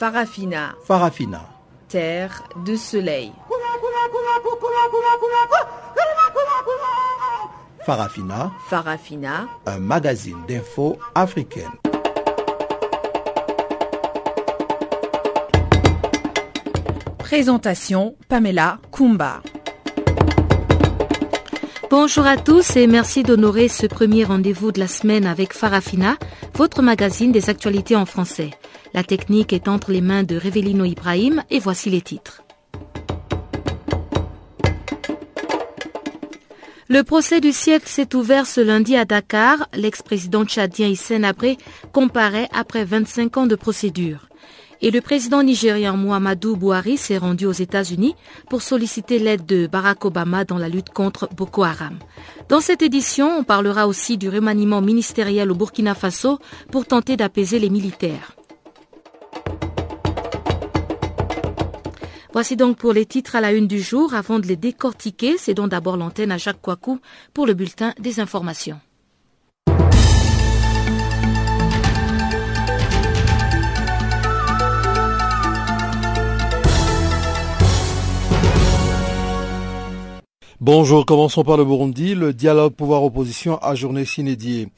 Farafina, Farafina. terre de soleil. Farafina, Farafina, un magazine d'infos africaine. Présentation Pamela Kumba. Bonjour à tous et merci d'honorer ce premier rendez-vous de la semaine avec Farafina, votre magazine des actualités en français. La technique est entre les mains de Revelino Ibrahim et voici les titres. Le procès du siècle s'est ouvert ce lundi à Dakar. L'ex-président tchadien Hissène Abré comparaît après 25 ans de procédure. Et le président nigérien Muhammadu Buhari s'est rendu aux États-Unis pour solliciter l'aide de Barack Obama dans la lutte contre Boko Haram. Dans cette édition, on parlera aussi du remaniement ministériel au Burkina Faso pour tenter d'apaiser les militaires. Voici donc pour les titres à la une du jour. Avant de les décortiquer, c'est donc d'abord l'antenne à Jacques Coicou pour le bulletin des informations. Bonjour, commençons par le Burundi. Le dialogue pouvoir-opposition a journée s'inédiée.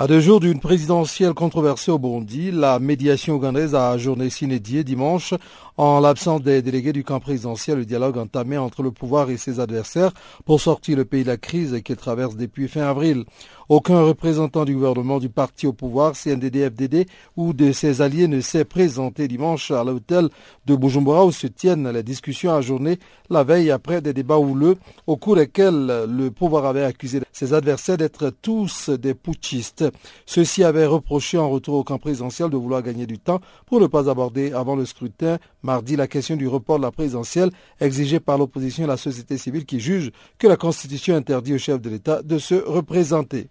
À deux jours d'une présidentielle controversée au Burundi, la médiation ougandaise a ajourné s'inédiée dimanche en l'absence des délégués du camp présidentiel. Le dialogue entamé entre le pouvoir et ses adversaires pour sortir le pays de la crise qu'il traverse depuis fin avril. Aucun représentant du gouvernement du parti au pouvoir, CNDD-FDD, ou de ses alliés ne s'est présenté dimanche à l'hôtel de Bujumbura où se tiennent les discussions ajournées la veille après des débats houleux au cours desquels le pouvoir avait accusé ses adversaires d'être tous des putschistes. Ceux-ci avaient reproché en retour au camp présidentiel de vouloir gagner du temps pour ne pas aborder avant le scrutin mardi la question du report de la présidentielle exigée par l'opposition et la société civile qui juge que la Constitution interdit au chef de l'État de se représenter.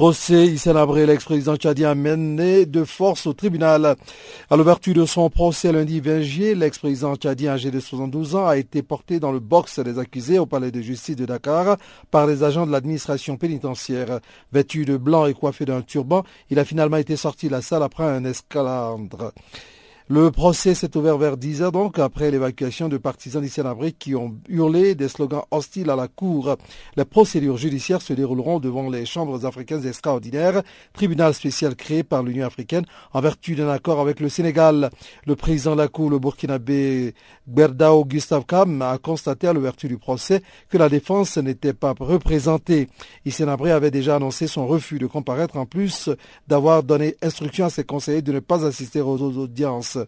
Procès Issa Abré, l'ex-président tchadien, mené de force au tribunal. À l'ouverture de son procès lundi 20 juillet, l'ex-président tchadien âgé de 72 ans a été porté dans le box des accusés au palais de justice de Dakar par les agents de l'administration pénitentiaire. Vêtu de blanc et coiffé d'un turban, il a finalement été sorti de la salle après un escalandre. Le procès s'est ouvert vers 10 heures donc après l'évacuation de partisans d'Issanabré qui ont hurlé des slogans hostiles à la Cour. Les procédures judiciaires se dérouleront devant les chambres africaines extraordinaires, tribunal spécial créé par l'Union africaine en vertu d'un accord avec le Sénégal. Le président de la Cour, le burkinabé Berdao Gustave Kam, a constaté à l'ouverture du procès que la défense n'était pas représentée.Issanabré avait déjà annoncé son refus de comparaître en plus d'avoir donné instruction à ses conseillers de ne pas assister aux audiences.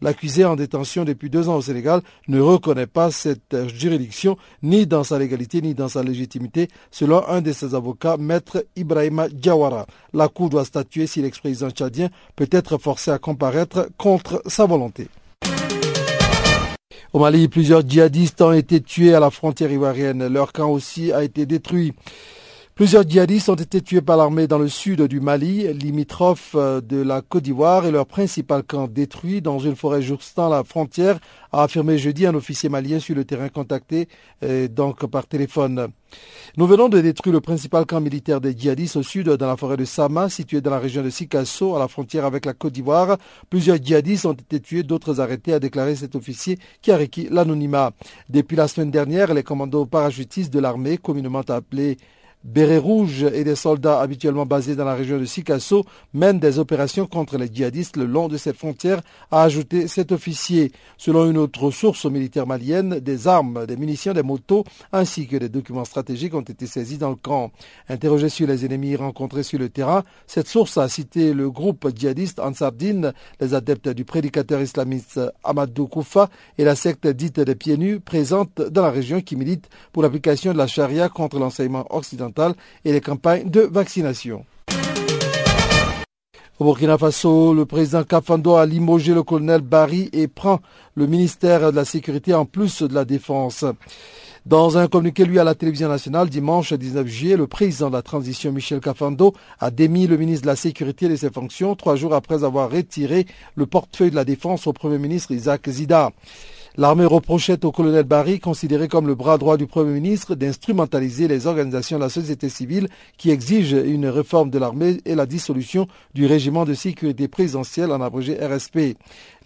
L'accusé en détention depuis deux ans au Sénégal ne reconnaît pas cette juridiction ni dans sa légalité ni dans sa légitimité, selon un de ses avocats, maître Ibrahima Diawara. La Cour doit statuer si l'ex-président tchadien peut être forcé à comparaître contre sa volonté. Au Mali, plusieurs djihadistes ont été tués à la frontière ivoirienne. Leur camp aussi a été détruit. Plusieurs djihadistes ont été tués par l'armée dans le sud du Mali, limitrophe de la Côte d'Ivoire, et leur principal camp détruit dans une forêt jouxtant la frontière, a affirmé jeudi un officier malien sur le terrain contacté donc par téléphone. Nous venons de détruire le principal camp militaire des djihadistes au sud, dans la forêt de Sama, située dans la région de Sikasso, à la frontière avec la Côte d'Ivoire. Plusieurs djihadistes ont été tués, d'autres arrêtés, a déclaré cet officier qui a requis l'anonymat. Depuis la semaine dernière, les commandos parachutistes de l'armée, communément appelés Bérets rouges et des soldats habituellement basés dans la région de Sikasso mènent des opérations contre les djihadistes le long de cette frontière, a ajouté cet officier. Selon une autre source militaire malienne, des armes, des munitions, des motos ainsi que des documents stratégiques ont été saisis dans le camp. Interrogé sur les ennemis rencontrés sur le terrain, cette source a cité le groupe djihadiste Ansardine, les adeptes du prédicateur islamiste Amadou Koufa et la secte dite des pieds nus présente dans la région qui milite pour l'application de la charia contre l'enseignement occidental et les campagnes de vaccination. Au Burkina Faso, le président Kafando a limogé le colonel Barry et prend le ministère de la Sécurité en plus de la Défense. Dans un communiqué lui à la télévision nationale dimanche 19 juillet, le président de la transition Michel Cafando a démis le ministre de la Sécurité de ses fonctions trois jours après avoir retiré le portefeuille de la Défense au Premier ministre Isaac Zida. L'armée reprochait au colonel Barry, considéré comme le bras droit du Premier ministre, d'instrumentaliser les organisations de la société civile qui exigent une réforme de l'armée et la dissolution du régiment de sécurité présidentielle en abrégé RSP.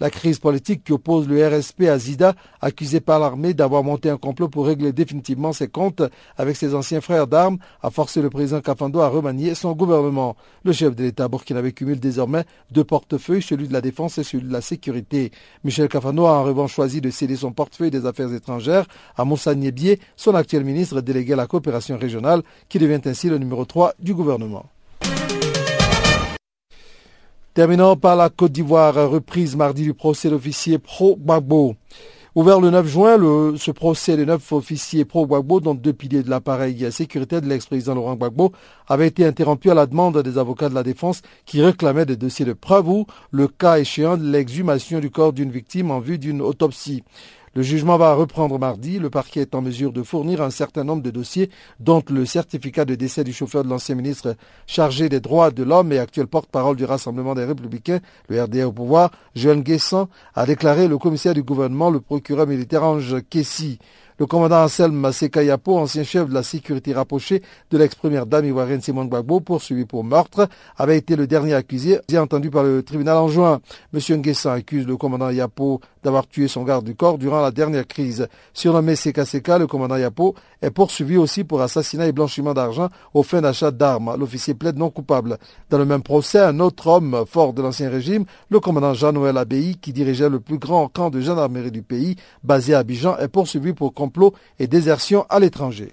La crise politique qui oppose le RSP à Zida, accusé par l'armée d'avoir monté un complot pour régler définitivement ses comptes avec ses anciens frères d'armes, a forcé le président Kafando à remanier son gouvernement. Le chef de l'État burkinabé cumule désormais deux portefeuilles, celui de la défense et celui de la sécurité. Michel Kafando a en revanche choisi de son portefeuille des affaires étrangères à Moussa Niebié, son actuel ministre délégué à la coopération régionale, qui devient ainsi le numéro 3 du gouvernement. Terminant par la Côte d'Ivoire, reprise mardi du procès d'officier pro-Gbagbo. Ouvert le 9 juin, ce procès des neuf officiers pro-Gbagbo, dont deux piliers de l'appareil sécuritaire de l'ex-président Laurent Gbagbo, avait été interrompu à la demande des avocats de la défense qui réclamaient des dossiers de preuve ou, le cas échéant, de l'exhumation du corps d'une victime en vue d'une autopsie. Le jugement va reprendre mardi. Le parquet est en mesure de fournir un certain nombre de dossiers, dont le certificat de décès du chauffeur de l'ancien ministre chargé des droits de l'homme et actuel porte-parole du Rassemblement des Républicains, le RDA au pouvoir, Joël Guessan, a déclaré le commissaire du gouvernement, le procureur militaire Ange Kessi. Le commandant Anselme Sekayapo, ancien chef de la sécurité rapprochée de l'ex-première dame ivoirienne Simone Gbagbo, poursuivi pour meurtre, avait été le dernier accusé, entendu par le tribunal en juin. M. Nguessan accuse le commandant Yapo d'avoir tué son garde du corps durant la dernière crise. Surnommé Seka Seka, le commandant Yapo est poursuivi aussi pour assassinat et blanchiment d'argent aux fins d'achat d'armes. L'officier plaide non coupable. Dans le même procès, un autre homme fort de l'ancien régime, le commandant Jean-Noël Abbaye, qui dirigeait le plus grand camp de gendarmerie du pays, basé à Abidjan, est poursuivi pour complot et désertion à l'étranger.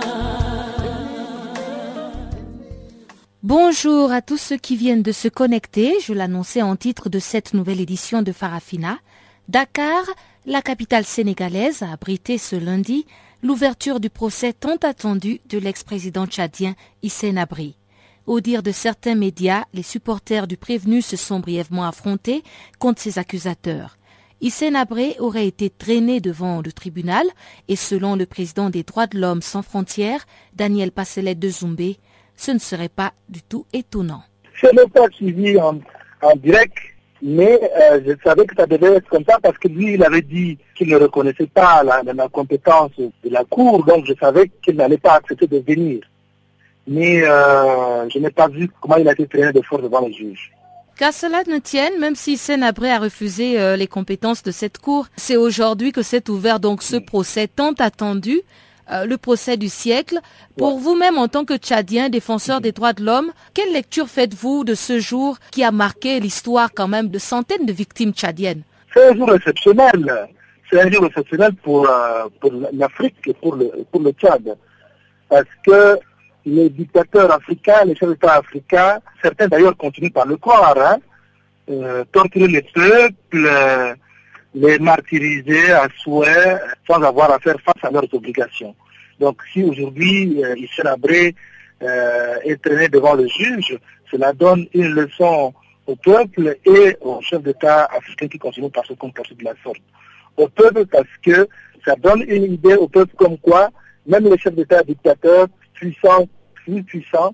Bonjour à tous ceux qui viennent de se connecter. Je l'annonçais en titre de cette nouvelle édition de Farafina. Dakar, la capitale sénégalaise, a abrité ce lundi l'ouverture du procès tant attendu de l'ex-président tchadien Hissène Abri. Au dire de certains médias, les supporters du prévenu se sont brièvement affrontés contre ses accusateurs. Hissène Abré aurait été traîné devant le tribunal et selon le président des droits de l'homme sans frontières, Daniel Passelet de Zoumbé, ce ne serait pas du tout étonnant. Je n'ai pas suivi en, direct, mais euh, je savais que ça devait être comme ça parce que lui, il avait dit qu'il ne reconnaissait pas la, compétence de la Cour, donc je savais qu'il n'allait pas accepter de venir. Mais euh, je n'ai pas vu comment il a été traîné de force devant le juge. Qu'à cela ne tienne, même si Senabré a refusé euh, les compétences de cette cour, c'est aujourd'hui que s'est ouvert donc ce procès tant attendu, euh, le procès du siècle. Pour vous-même, en tant que Tchadien, défenseur des droits de l'homme, quelle lecture faites-vous de ce jour qui a marqué l'histoire quand même de centaines de victimes tchadiennes? C'est un jour exceptionnel. C'est un jour exceptionnel pour, euh, pour l'Afrique et pour le, pour le Tchad. Parce que les dictateurs africains, les chefs d'État africains, certains d'ailleurs continuent par le croire, hein, euh, torturer les peuples, les martyriser à souhait sans avoir à faire face à leurs obligations. Donc si aujourd'hui euh, Issel Abré euh, est traîné devant le juge, cela donne une leçon au peuple et aux chefs d'État africains qui continuent par se comporter de la sorte. Au peuple parce que ça donne une idée au peuple comme quoi même les chefs d'État dictateurs puissants, plus puissants,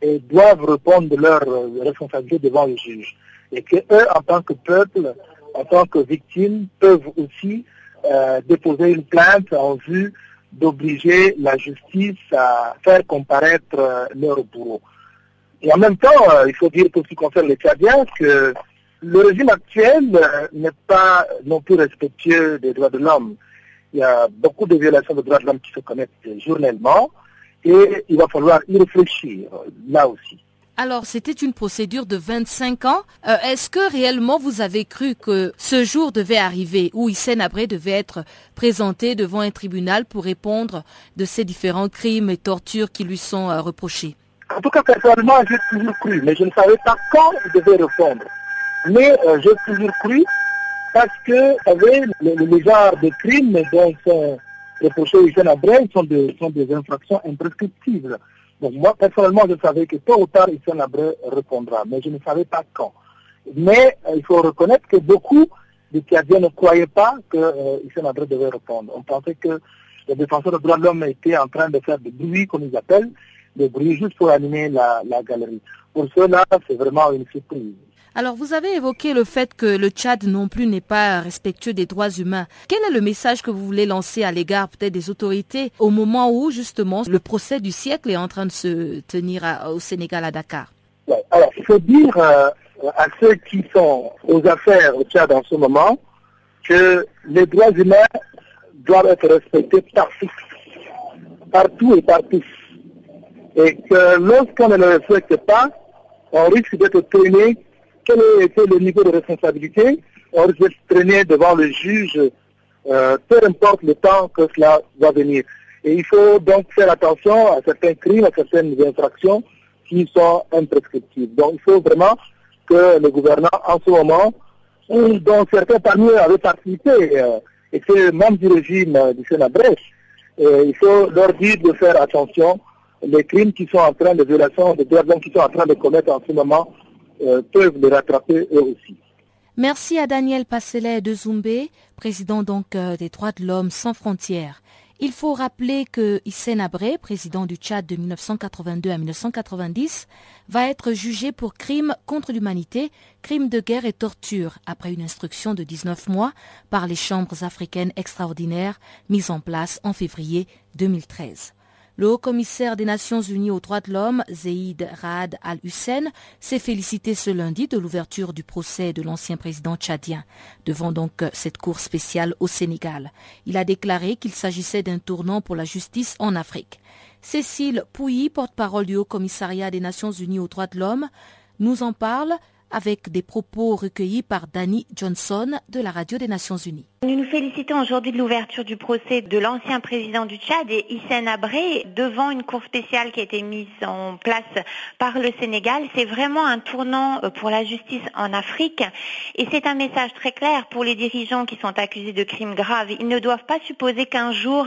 et doivent répondre de leurs euh, responsabilités devant le juge. Et que eux, en tant que peuple, en tant que victimes, peuvent aussi euh, déposer une plainte en vue d'obliger la justice à faire comparaître euh, leur bourreau. Et en même temps, il faut dire pour ce qui concerne les Tchadiens que Le régime actuel euh, n'est pas non plus respectueux des droits de l'homme. Il y a beaucoup de violations des droits de l'homme qui se commettent journellement et il va falloir y réfléchir là aussi. Alors, c'était une procédure de 25 ans. Euh, est-ce que réellement vous avez cru que ce jour devait arriver où Hissène Abré devait être présenté devant un tribunal pour répondre de ces différents crimes et tortures qui lui sont euh, reprochés? En tout cas, personnellement, j'ai toujours cru, mais je ne savais pas quand il devait répondre. Mais euh, j'ai toujours cru parce que, vous savez, les, genres de crimes dont sont reprochés Hissène Abré sont, sont des infractions imprescriptibles. Donc moi, personnellement, je savais que tôt ou tard, Issa Abré répondra, mais je ne savais pas quand. Mais euh, il faut reconnaître que beaucoup de Tchadiens ne croyaient pas que euh, Abré devait répondre. On pensait que les défenseurs des droits de l'homme étaient en train de faire des bruits, comme ils appellent, des bruits juste pour animer la, la galerie. Pour cela, c'est vraiment une surprise. Alors, vous avez évoqué le fait que le Tchad non plus n'est pas respectueux des droits humains. Quel est le message que vous voulez lancer à l'égard peut-être des autorités au moment où justement le procès du siècle est en train de se tenir au Sénégal à Dakar? Alors, il faut dire euh, à ceux qui sont aux affaires au Tchad en ce moment que les droits humains doivent être respectés partout, partout et partout. Et que lorsqu'on ne le respecte pas, on risque d'être traîné quel était le niveau de responsabilité, on risque traîner devant le juge, euh, peu importe le temps que cela va venir. Et il faut donc faire attention à certains crimes, à certaines infractions qui sont imprescriptibles. Donc il faut vraiment que le gouvernement, en ce moment, dont certains parmi eux avaient participé, euh, et c'est membres du régime euh, du Sénat Brèche, il faut leur dire de faire attention les crimes qui sont en train de violation des droits de l'homme qui sont en train de commettre en ce moment euh, peuvent rattraper eux aussi. Merci à Daniel Passelet de Zoumbé, président donc euh, des droits de l'homme sans frontières. Il faut rappeler que Hissène Abré, président du Tchad de 1982 à 1990, va être jugé pour crimes contre l'humanité, crimes de guerre et torture après une instruction de 19 mois par les chambres africaines extraordinaires mises en place en février 2013. Le haut-commissaire des Nations Unies aux droits de l'homme, Zeid Raad al-Hussein, s'est félicité ce lundi de l'ouverture du procès de l'ancien président tchadien, devant donc cette cour spéciale au Sénégal. Il a déclaré qu'il s'agissait d'un tournant pour la justice en Afrique. Cécile Pouilly, porte-parole du Haut-Commissariat des Nations Unies aux droits de l'homme, nous en parle avec des propos recueillis par Danny Johnson de la Radio des Nations Unies. Nous nous félicitons aujourd'hui de l'ouverture du procès de l'ancien président du Tchad et Hissène Abré devant une cour spéciale qui a été mise en place par le Sénégal. C'est vraiment un tournant euh, pour la justice en Afrique et c'est un message très clair pour les dirigeants qui sont accusés de crimes graves. Ils ne doivent pas supposer qu'un jour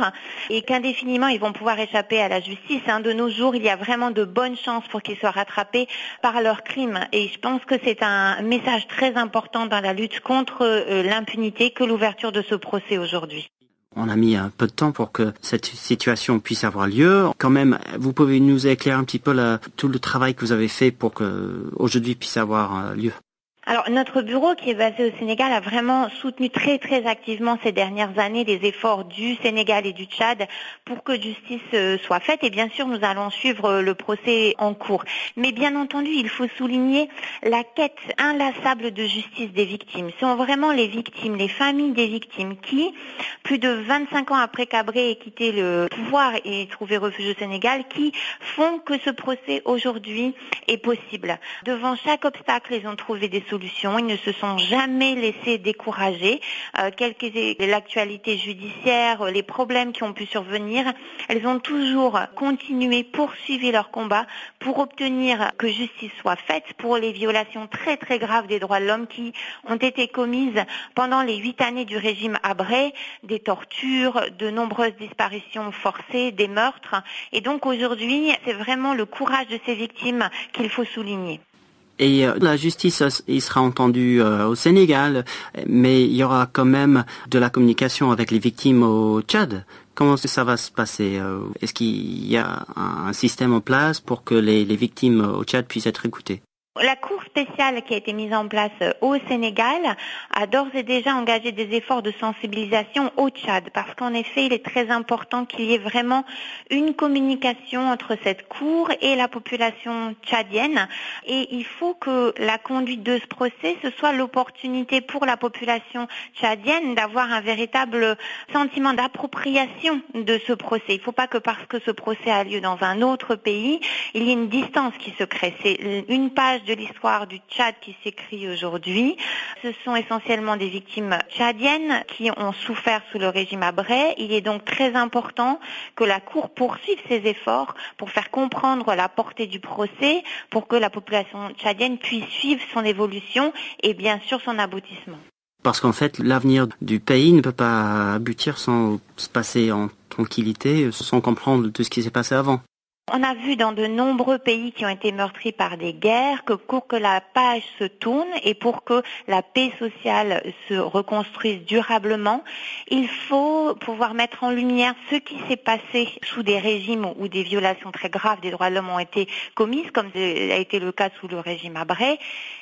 et qu'indéfiniment ils vont pouvoir échapper à la justice. Hein. De nos jours, il y a vraiment de bonnes chances pour qu'ils soient rattrapés par leurs crimes et je pense que c'est un message très important dans la lutte contre euh, l'impunité que l'ouverture de ce procès aujourd'hui. On a mis un peu de temps pour que cette situation puisse avoir lieu. Quand même, vous pouvez nous éclairer un petit peu tout le travail que vous avez fait pour que aujourd'hui puisse avoir euh, lieu. Alors notre bureau qui est basé au Sénégal a vraiment soutenu très très activement ces dernières années les efforts du Sénégal et du Tchad pour que justice euh, soit faite et bien sûr nous allons suivre euh, le procès en cours. Mais bien entendu il faut souligner la quête inlassable de justice des victimes. Ce sont vraiment les victimes, les familles des victimes qui, plus de 25 ans après qu'Abré ait quitté le pouvoir et trouvé refuge au Sénégal, qui font que ce procès aujourd'hui est possible. Devant chaque obstacle ils ont trouvé des ils ne se sont jamais laissés décourager. Euh, quelle que l'actualité judiciaire, les problèmes qui ont pu survenir, elles ont toujours continué, poursuivi leur combat pour obtenir que justice soit faite pour les violations très très graves des droits de l'homme qui ont été commises pendant les huit années du régime Abré, des tortures, de nombreuses disparitions forcées, des meurtres. Et donc aujourd'hui, c'est vraiment le courage de ces victimes qu'il faut souligner. Et euh, la justice, il sera entendu euh, au Sénégal, mais il y aura quand même de la communication avec les victimes au Tchad. Comment ça va se passer euh, Est-ce qu'il y a un système en place pour que les victimes au Tchad puissent être écoutées? La Cour spéciale qui a été mise en place euh, au Sénégal a d'ores et déjà engagé des efforts de sensibilisation au Tchad parce qu'en effet, il est très important qu'il y ait vraiment une communication entre cette Cour et la population tchadienne et il faut que la conduite de ce procès, ce soit l'opportunité pour la population tchadienne d'avoir un véritable sentiment d'appropriation de ce procès. Il ne faut pas que parce que ce procès a lieu dans un autre pays, il y ait une distance qui se crée. C'est une page de l'histoire du Tchad qui s'écrit aujourd'hui. Ce sont essentiellement des victimes tchadiennes qui ont souffert sous le régime Abré. Il est donc très important que la Cour poursuive ses efforts pour faire comprendre la portée du procès, pour que la population tchadienne puisse suivre son évolution et bien sûr son aboutissement. Parce qu'en fait, l'avenir du pays ne peut pas aboutir sans se passer en tranquillité, sans comprendre tout ce qui s'est passé avant. On a vu dans de nombreux pays qui ont été meurtris par des guerres que pour que la page se tourne et pour que la paix sociale se reconstruise durablement, il faut pouvoir mettre en lumière ce qui s'est passé sous des régimes où des violations très graves des droits de l'homme ont été commises, comme a été le cas sous le régime Abré,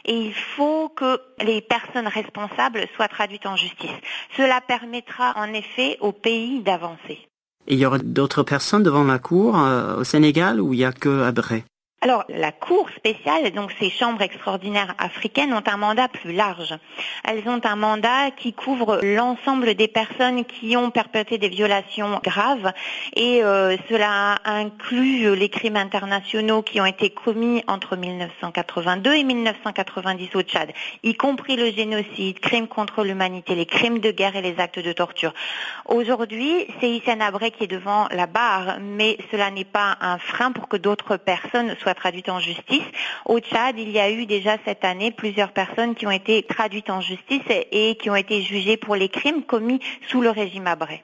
et il faut que les personnes responsables soient traduites en justice. Cela permettra en effet au pays d'avancer. Et il y aura d'autres personnes devant la cour euh, au Sénégal ou il n'y a que Abré alors, la Cour spéciale, donc ces chambres extraordinaires africaines, ont un mandat plus large. Elles ont un mandat qui couvre l'ensemble des personnes qui ont perpétré des violations graves et euh, cela inclut les crimes internationaux qui ont été commis entre 1982 et 1990 au Tchad, y compris le génocide, crimes contre l'humanité, les crimes de guerre et les actes de torture. Aujourd'hui, c'est Hissène Abré qui est devant la barre, mais cela n'est pas un frein pour que d'autres personnes soient traduite en justice. Au Tchad, il y a eu déjà cette année plusieurs personnes qui ont été traduites en justice et qui ont été jugées pour les crimes commis sous le régime Abré.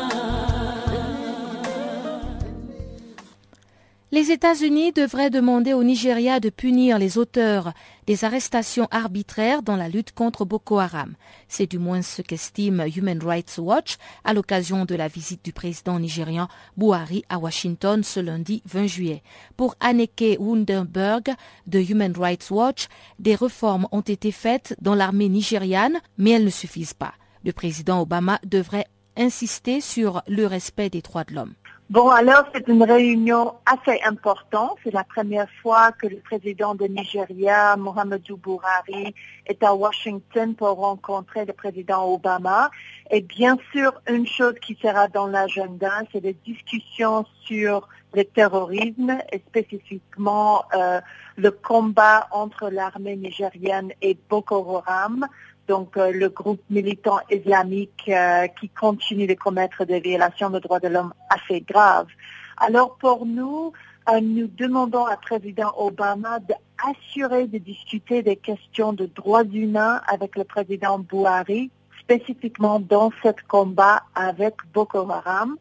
Les États-Unis devraient demander au Nigeria de punir les auteurs des arrestations arbitraires dans la lutte contre Boko Haram. C'est du moins ce qu'estime Human Rights Watch à l'occasion de la visite du président nigérian Buhari à Washington ce lundi 20 juillet. Pour Anneke Wunderberg de Human Rights Watch, des réformes ont été faites dans l'armée nigériane, mais elles ne suffisent pas. Le président Obama devrait insister sur le respect des droits de l'homme. Bon, alors c'est une réunion assez importante. C'est la première fois que le président de Nigeria, Mohamedou Buhari, est à Washington pour rencontrer le président Obama. Et bien sûr, une chose qui sera dans l'agenda, c'est des discussions sur le terrorisme et spécifiquement euh, le combat entre l'armée nigérienne et Boko Haram donc euh, le groupe militant islamique euh, qui continue de commettre des violations de droits de l'homme assez graves. Alors pour nous, euh, nous demandons à président Obama d'assurer de discuter des questions de droits humains avec le président Buhari, spécifiquement dans ce combat avec Boko Haram,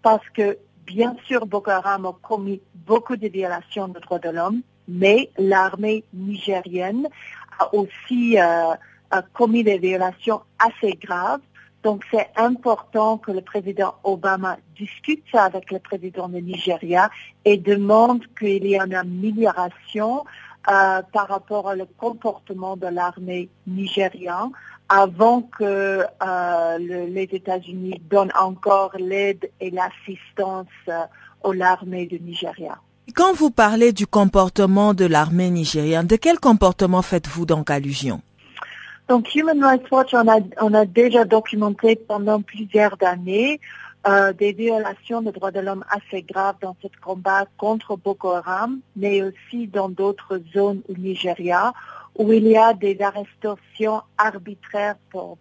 parce que bien sûr Boko Haram a commis beaucoup de violations de droits de l'homme, mais l'armée nigérienne a aussi commis des violations assez graves. Donc c'est important que le président Obama discute ça avec le président de Nigeria et demande qu'il y ait une amélioration euh, par rapport au comportement de l'armée nigérienne avant que euh, les États-Unis donnent encore l'aide et l'assistance euh, à l'armée du Nigeria. Quand vous parlez du comportement de l'armée nigérienne, de quel comportement faites-vous donc allusion? Donc Human Rights Watch, on a, on a déjà documenté pendant plusieurs années euh, des violations des droits de l'homme assez graves dans ce combat contre Boko Haram, mais aussi dans d'autres zones au Nigeria, où il y a des arrestations arbitraires pour,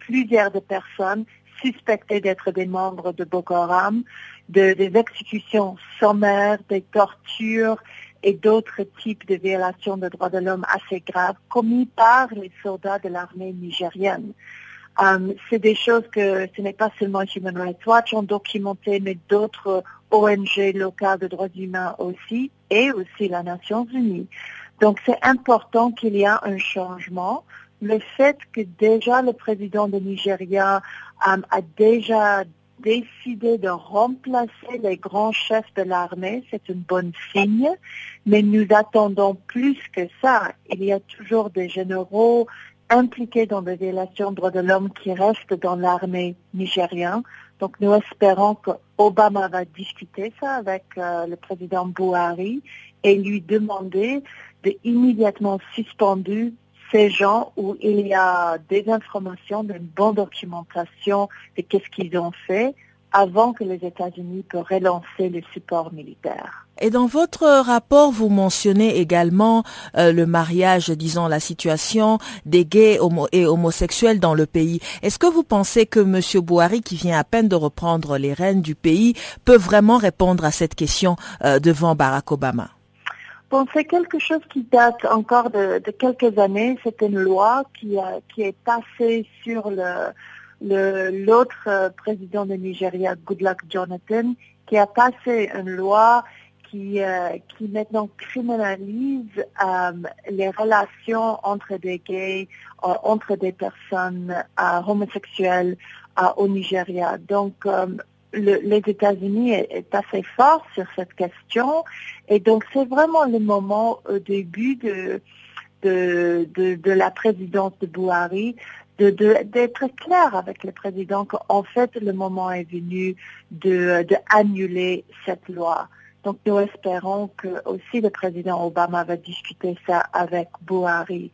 plusieurs de personnes suspectées d'être des membres de Boko Haram, de, des exécutions sommaires, des tortures et d'autres types de violations des droits de l'homme assez graves commis par les soldats de l'armée nigérienne. Um, c'est des choses que ce n'est pas seulement Human Rights Watch ont documenté, mais d'autres ONG locales de droits humains aussi, et aussi la Nations Unies. Donc c'est important qu'il y ait un changement. Le fait que déjà le président de Nigeria um, a déjà décidé de remplacer les grands chefs de l'armée, c'est une bonne signe, mais nous attendons plus que ça. Il y a toujours des généraux impliqués dans des violations de droits de l'homme qui restent dans l'armée nigérienne. Donc nous espérons que Obama va discuter ça avec euh, le président Buhari et lui demander de immédiatement suspendre ces gens où il y a des informations, une bonne documentation de qu'est-ce qu'ils ont fait avant que les États-Unis puissent relancer le support militaire. Et dans votre rapport, vous mentionnez également euh, le mariage, disons la situation des gays et homosexuels dans le pays. Est-ce que vous pensez que M. Bouhari, qui vient à peine de reprendre les rênes du pays, peut vraiment répondre à cette question euh, devant Barack Obama? Bon, c'est quelque chose qui date encore de, quelques années. C'est une loi qui, qui est passée sur le, l'autre euh, président de Nigeria, Goodluck Jonathan, qui a passé une loi qui, euh, qui maintenant criminalise euh, les relations entre des gays, entre des personnes homosexuelles au Nigeria. Donc, les États-Unis est, assez fort sur cette question et donc c'est vraiment le moment au début de, de, de la présidence de Buhari d'être clair avec le président qu'en fait le moment est venu de annuler cette loi. Donc nous espérons que aussi le président Obama va discuter ça avec Buhari.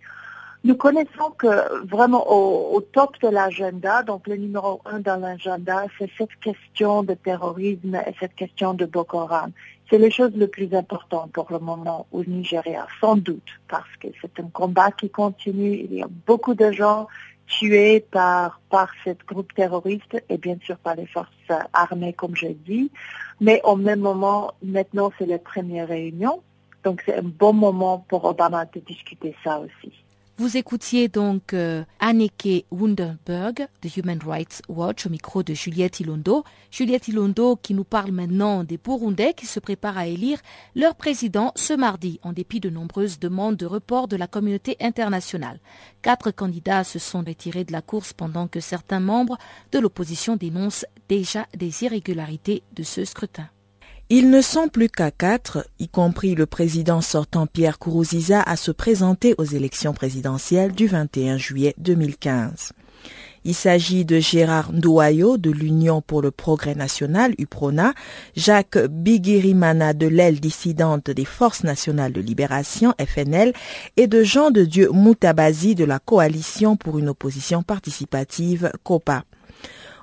Nous connaissons que vraiment au, top de l'agenda, donc le numéro un dans l'agenda, c'est cette question de terrorisme et cette question de Boko Haram. C'est les choses les plus importantes pour le moment au Nigeria, sans doute, parce que c'est un combat qui continue. Il y a beaucoup de gens tués par, par ce groupe terroriste et bien sûr par les forces armées, comme j'ai dit. Mais au même moment, maintenant, c'est la première réunion. Donc, c'est un bon moment pour Obama de discuter ça aussi. Vous écoutiez donc euh, Anneke Wunderberg de Human Rights Watch au micro de Juliette Ilondo. Juliette Ilondo qui nous parle maintenant des Burundais qui se préparent à élire leur président ce mardi en dépit de nombreuses demandes de report de la communauté internationale. Quatre candidats se sont retirés de la course pendant que certains membres de l'opposition dénoncent déjà des irrégularités de ce scrutin. Ils ne sont plus qu'à quatre, y compris le président sortant Pierre Kourouziza, à se présenter aux élections présidentielles du 21 juillet 2015. Il s'agit de Gérard Ndouayo de l'Union pour le progrès national, UPRONA, Jacques Bigirimana de l'aile dissidente des Forces nationales de libération, FNL, et de Jean de Dieu Moutabazi de la Coalition pour une opposition participative, COPA.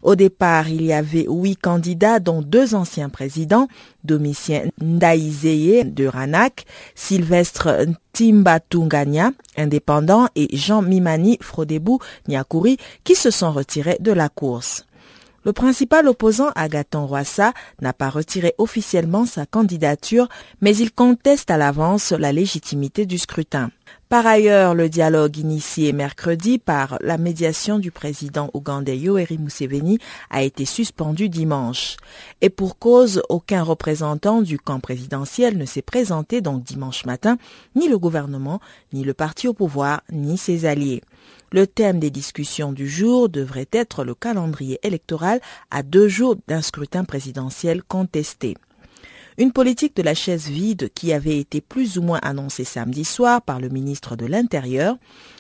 Au départ, il y avait huit candidats, dont deux anciens présidents, Domitien Ndaizeye de Ranak, Sylvestre Timbatunganya, indépendant, et Jean Mimani Frodebou Nyakuri, qui se sont retirés de la course. Le principal opposant, Agathon Roissa, n'a pas retiré officiellement sa candidature, mais il conteste à l'avance la légitimité du scrutin. Par ailleurs, le dialogue initié mercredi par la médiation du président ougandais Yoweri Museveni a été suspendu dimanche. Et pour cause, aucun représentant du camp présidentiel ne s'est présenté donc dimanche matin, ni le gouvernement, ni le parti au pouvoir, ni ses alliés. Le thème des discussions du jour devrait être le calendrier électoral à deux jours d'un scrutin présidentiel contesté. Une politique de la chaise vide qui avait été plus ou moins annoncée samedi soir par le ministre de l'Intérieur.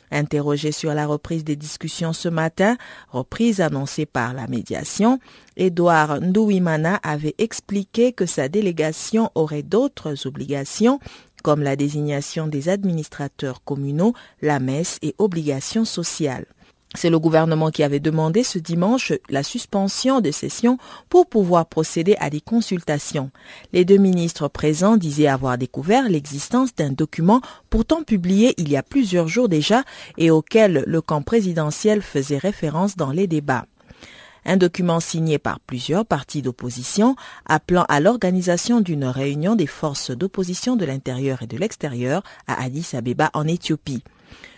Interrogé sur la reprise des discussions ce matin, reprise annoncée par la médiation, Edouard Ndouimana avait expliqué que sa délégation aurait d'autres obligations comme la désignation des administrateurs communaux, la messe et obligations sociales. C'est le gouvernement qui avait demandé ce dimanche la suspension de session pour pouvoir procéder à des consultations. Les deux ministres présents disaient avoir découvert l'existence d'un document pourtant publié il y a plusieurs jours déjà et auquel le camp présidentiel faisait référence dans les débats un document signé par plusieurs partis d'opposition appelant à l'organisation d'une réunion des forces d'opposition de l'intérieur et de l'extérieur à Addis Abeba en Éthiopie.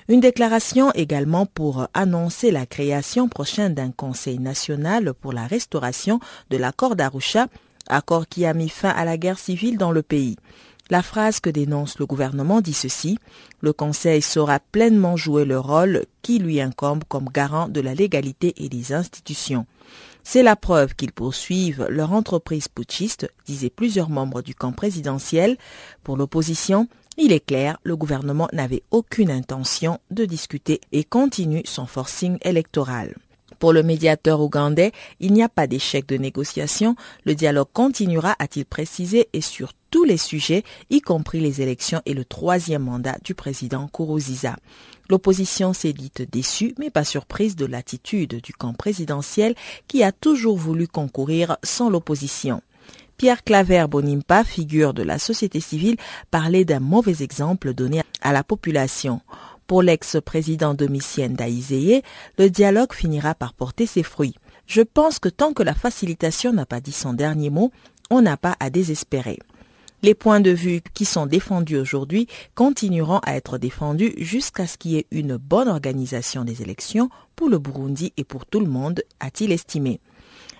Une déclaration également pour annoncer la création prochaine d'un Conseil national pour la restauration de l'accord d'Arusha, accord qui a mis fin à la guerre civile dans le pays. La phrase que dénonce le gouvernement dit ceci Le Conseil saura pleinement jouer le rôle qui lui incombe comme garant de la légalité et des institutions. C'est la preuve qu'ils poursuivent leur entreprise putschiste, disaient plusieurs membres du camp présidentiel. Pour l'opposition, il est clair, le gouvernement n'avait aucune intention de discuter et continue son forcing électoral. Pour le médiateur ougandais, il n'y a pas d'échec de négociation. Le dialogue continuera, a-t-il précisé, et sur tous les sujets, y compris les élections et le troisième mandat du président Kourouziza. L'opposition s'est dite déçue, mais pas surprise de l'attitude du camp présidentiel qui a toujours voulu concourir sans l'opposition. Pierre Claver Bonimpa, figure de la société civile, parlait d'un mauvais exemple donné à la population. Pour l'ex-président Domitien Daïzeye, le dialogue finira par porter ses fruits. Je pense que tant que la facilitation n'a pas dit son dernier mot, on n'a pas à désespérer. Les points de vue qui sont défendus aujourd'hui continueront à être défendus jusqu'à ce qu'il y ait une bonne organisation des élections pour le Burundi et pour tout le monde, a-t-il estimé.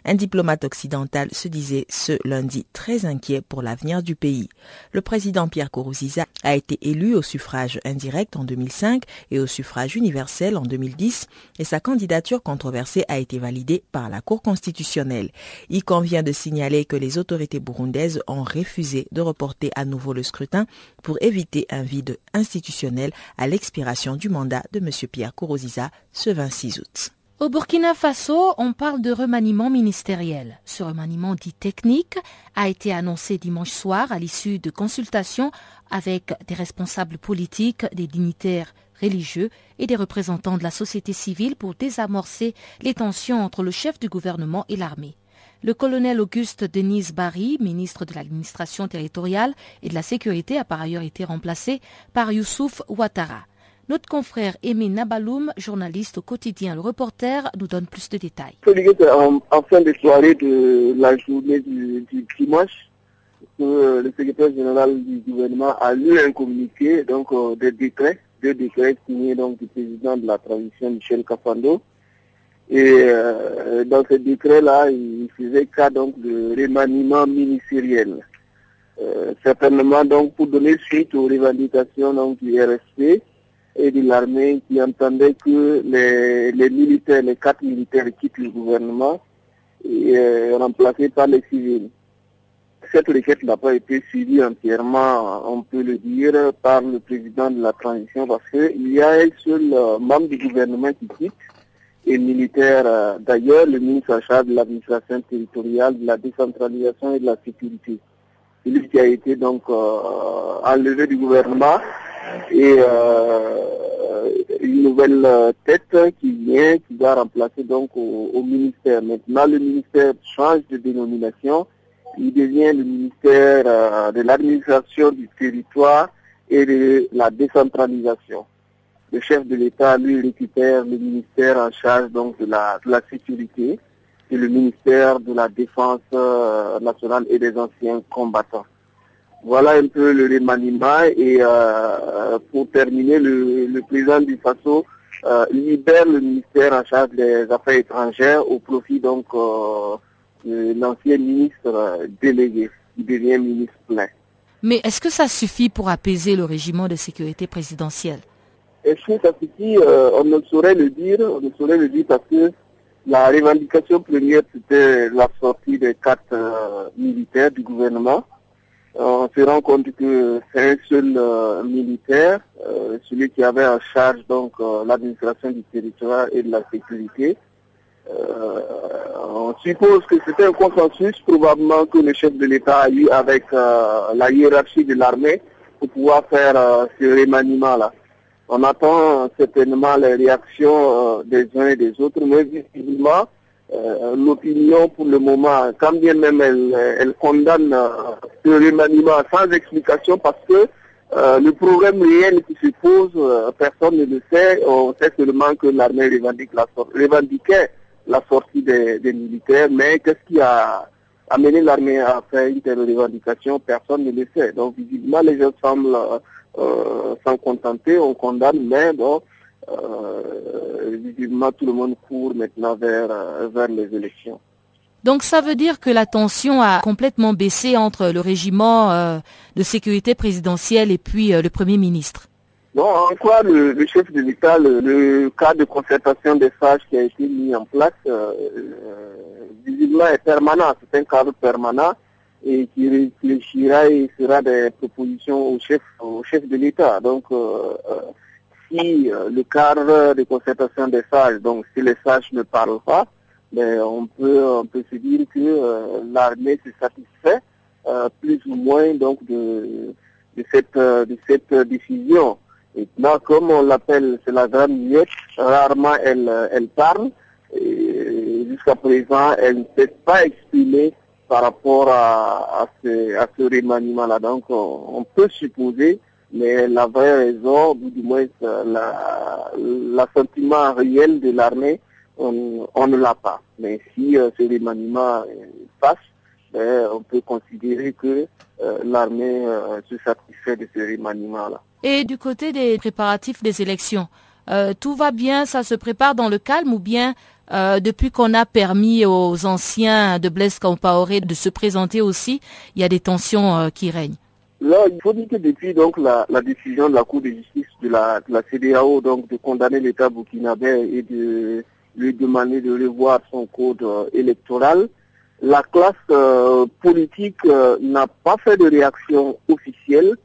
Un diplomate occidental se disait ce lundi très inquiet pour l'avenir du pays. Le président Pierre Kourouziza a été élu au suffrage indirect en 2005 et au suffrage universel en 2010 et sa candidature controversée a été validée par la Cour constitutionnelle. Il convient de signaler que les autorités burundaises ont refusé de reporter à nouveau le scrutin pour éviter un vide institutionnel à l'expiration du mandat de M. Pierre Kourouziza ce 26 août. Au Burkina Faso, on parle de remaniement ministériel. Ce remaniement dit technique a été annoncé dimanche soir à l'issue de consultations avec des responsables politiques, des dignitaires religieux et des représentants de la société civile pour désamorcer les tensions entre le chef du gouvernement et l'armée. Le colonel Auguste Denise Barry, ministre de l'administration territoriale et de la sécurité, a par ailleurs été remplacé par Youssouf Ouattara. Notre confrère Aimé Nabaloum, journaliste au quotidien Le Reporter, nous donne plus de détails. En, fin de soirée de la journée du, dimanche, euh, le secrétaire général du gouvernement a lu un communiqué, donc euh, des décrets, deux décrets signés donc du président de la transition Michel Cafando. Et euh, dans ce décret-là, il faisait cas donc de remaniement ministériel. certainement donc pour donner suite aux revendications du RSP, et de l'armée qui entendait que les, militaires, les quatre militaires quittent le gouvernement et euh, remplacés par les civils. Cette requête n'a pas été suivie entièrement, on peut le dire, par le président de la transition parce qu'il y a un seul euh, membre du gouvernement qui quitte et militaire euh, d'ailleurs, le ministre en charge de l'administration territoriale, de la décentralisation et de la sécurité. Celui qui a été donc enlevé du gouvernement et euh, une nouvelle euh, tête qui vient, qui va remplacer donc au, ministère. Maintenant, le ministère change de dénomination. Il devient le ministère euh, de l'administration du territoire et de la décentralisation. Le chef de l'État, lui, récupère le ministère en charge donc de la, de la sécurité et le ministère de la défense nationale et des anciens combattants. Voilà un peu le remaniement et euh, pour terminer, le, président du FASO euh, libère le ministère en charge des Affaires étrangères au profit donc euh, de l'ancien ministre délégué qui devient ministre plein. Mais est-ce que ça suffit pour apaiser le régiment de sécurité présidentielle? Est-ce que ça suffit? On ne saurait le dire, on ne saurait le dire parce que la revendication première c'était la sortie des quatre militaires du gouvernement on se rend compte que c'est un seul euh, militaire, euh, celui qui avait en charge donc euh, l'administration du territoire et de la sécurité. on suppose que c'était un consensus probablement que le chef de l'État a eu avec la hiérarchie de l'armée pour pouvoir faire ce remaniement-là. On attend certainement les réactions des uns et des autres, mais visiblement, l'opinion pour le moment, quand bien même elle, elle condamne ce remaniement sans explication parce que le problème réel qui se pose, personne ne le sait. On sait seulement que l'armée revendique la revendiquait la sortie des, militaires, mais qu'est-ce qui a amené l'armée à faire une telle revendication Personne ne le sait. Donc visiblement, les gens semblent euh, s'en contenter, on condamne, mais bon, euh, visiblement tout le monde court maintenant vers, euh, vers les élections. Donc ça veut dire que la tension a complètement baissé entre le régiment euh, de sécurité présidentielle et puis le Premier ministre Bon, en quoi le, chef de l'État, le, cas de concertation des sages qui a été mis en place, euh, visiblement est permanent. C'est un cadre permanent et qui réfléchira et sera des propositions au chef, au chef de l'État. Donc, euh, si le cadre de concertation des sages, donc si les sages ne parlent pas, ben, on peut on peut se dire que l'armée se satisfait plus ou moins donc de de cette de cette décision. Et là, comme on l'appelle, c'est la grande muette, rarement elle, elle parle. Et jusqu'à présent, elle ne s'est pas exprimée par rapport à, à ce, à ce remaniement-là. Donc, on, peut supposer, mais la vraie raison, ou du moins l'assentiment réel de l'armée, on, on, ne l'a pas. Mais si euh, ce remaniement passe, ben, on peut considérer que euh, l'armée euh, se satisfait de ce remaniement-là. Et du côté des préparatifs des élections, euh, tout va bien, ça se prépare dans le calme ou bien euh, depuis qu'on a permis aux anciens de Blaise Compaoré de se présenter aussi, il y a des tensions euh, qui règnent? Là, il faut dire que depuis donc la, décision de la Cour de justice de la, de la CDAO donc de condamner l'État burkinabé et de lui demander de revoir son code électoral, la classe politique n'a pas fait de réaction officielle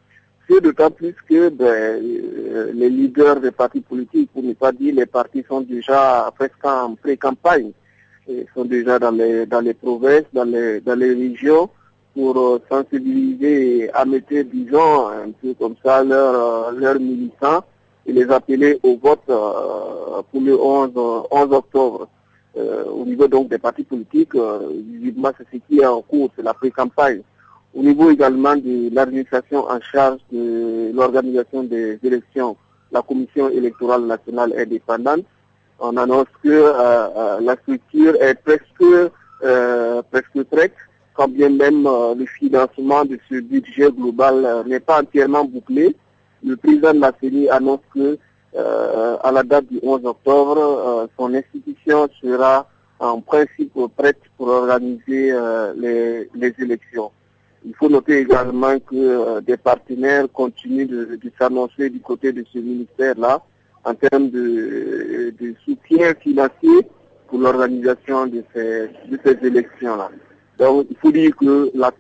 c'est d'autant plus que ben, euh, les leaders des partis politiques, pour ne pas dire les partis, sont déjà presque en pré-campagne. Ils sont déjà dans les, dans les provinces, dans les, dans les régions pour euh, sensibiliser et mettre, disons, un peu comme ça, leurs leur militants et les appeler au vote euh, pour le 11, 11 octobre. au niveau donc des partis politiques, visiblement c'est ce qui est en cours, c'est la pré-campagne. Au niveau également de l'administration en charge de l'organisation des élections, la Commission électorale nationale indépendante, on annonce que euh, euh, la structure est presque, euh, presque prête, quand bien même le financement de ce budget global n'est pas entièrement bouclé. Le président de la CENI annonce que à la date du 11 octobre, son institution sera en principe prête pour organiser les élections. Il faut noter également que euh, des partenaires continuent de, s'annoncer du côté de ce ministère-là en termes de, soutien financier pour l'organisation de ces, élections-là. Donc il faut dire que la,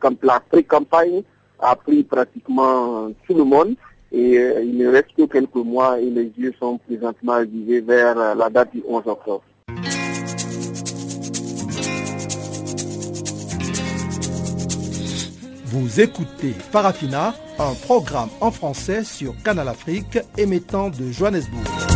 pré-campagne a pris pratiquement tout le monde et euh, il ne reste que quelques mois et les yeux sont présentement avisés vers euh, la date du 11 octobre. Vous écoutez Farafina, un programme en français sur Canal Afrique émettant de Johannesburg.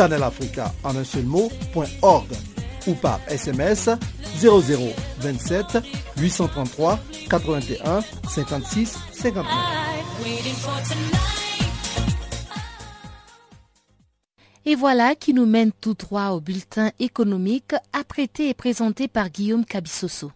en un seul mot, ou par SMS 0027 833 81 56 59. Et voilà qui nous mène tout droit au bulletin économique apprêté et présenté par Guillaume Cabissoso.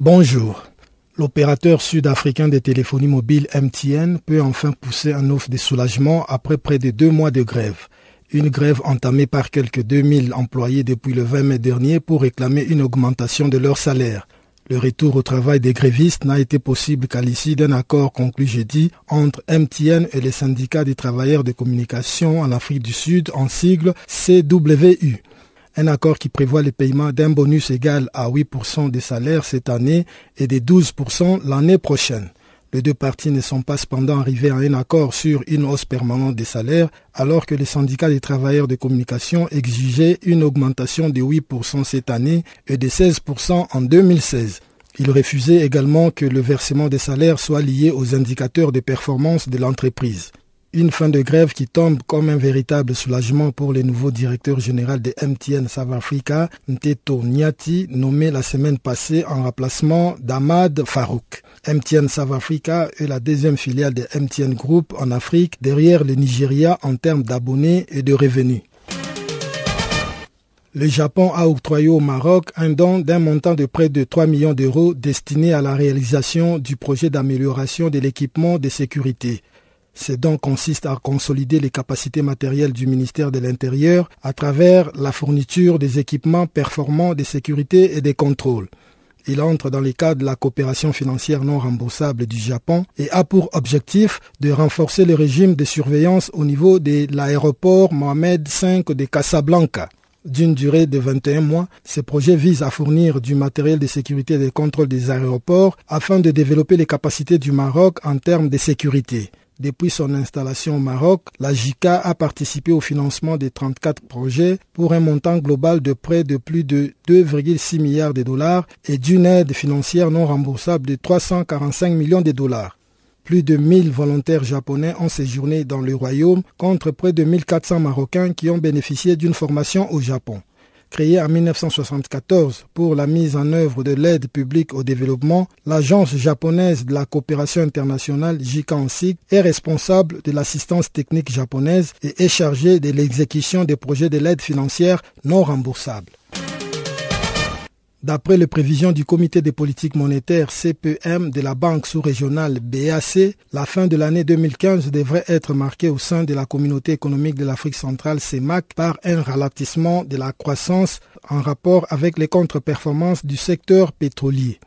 Bonjour. L'opérateur sud-africain de téléphonie mobile MTN peut enfin pousser un offre de soulagement après près de deux mois de grève. Une grève entamée par quelques 2000 employés depuis le 20 mai dernier pour réclamer une augmentation de leur salaire. Le retour au travail des grévistes n'a été possible qu'à l'issue d'un accord conclu jeudi entre MTN et les syndicats des travailleurs de communication en Afrique du Sud en sigle CWU un accord qui prévoit le paiement d'un bonus égal à 8% des salaires cette année et de 12% l'année prochaine. Les deux parties ne sont pas cependant arrivées à un accord sur une hausse permanente des salaires, alors que les syndicats des travailleurs de communication exigeaient une augmentation de 8% cette année et de 16% en 2016. Ils refusaient également que le versement des salaires soit lié aux indicateurs de performance de l'entreprise. Une fin de grève qui tombe comme un véritable soulagement pour le nouveau directeur général de MTN South Africa, Nteto Nyati, nommé la semaine passée en remplacement d'Ahmad Farouk. MTN South Africa est la deuxième filiale de MTN Group en Afrique, derrière le Nigeria en termes d'abonnés et de revenus. Le Japon a octroyé au Maroc un don d'un montant de près de 3 millions d'euros destiné à la réalisation du projet d'amélioration de l'équipement de sécurité. Ces dons consistent à consolider les capacités matérielles du ministère de l'Intérieur à travers la fourniture des équipements performants de sécurité et des contrôles. Il entre dans le cadre de la coopération financière non remboursable du Japon et a pour objectif de renforcer le régime de surveillance au niveau de l'aéroport Mohamed V de Casablanca. D'une durée de 21 mois, ce projet vise à fournir du matériel de sécurité et de contrôle des aéroports afin de développer les capacités du Maroc en termes de sécurité. Depuis son installation au Maroc, la JICA a participé au financement de 34 projets pour un montant global de près de plus de 2,6 milliards de dollars et d'une aide financière non remboursable de 345 millions de dollars. Plus de 1000 volontaires japonais ont séjourné dans le royaume contre près de 1400 Marocains qui ont bénéficié d'une formation au Japon créée en 1974 pour la mise en œuvre de l'aide publique au développement, l'Agence japonaise de la coopération internationale JICANSIC est responsable de l'assistance technique japonaise et est chargée de l'exécution des projets de l'aide financière non remboursable. D'après les prévisions du Comité des politiques monétaires CPM de la Banque sous-régionale BAC, la fin de l'année 2015 devrait être marquée au sein de la communauté économique de l'Afrique centrale CEMAC par un ralentissement de la croissance en rapport avec les contre-performances du secteur pétrolier.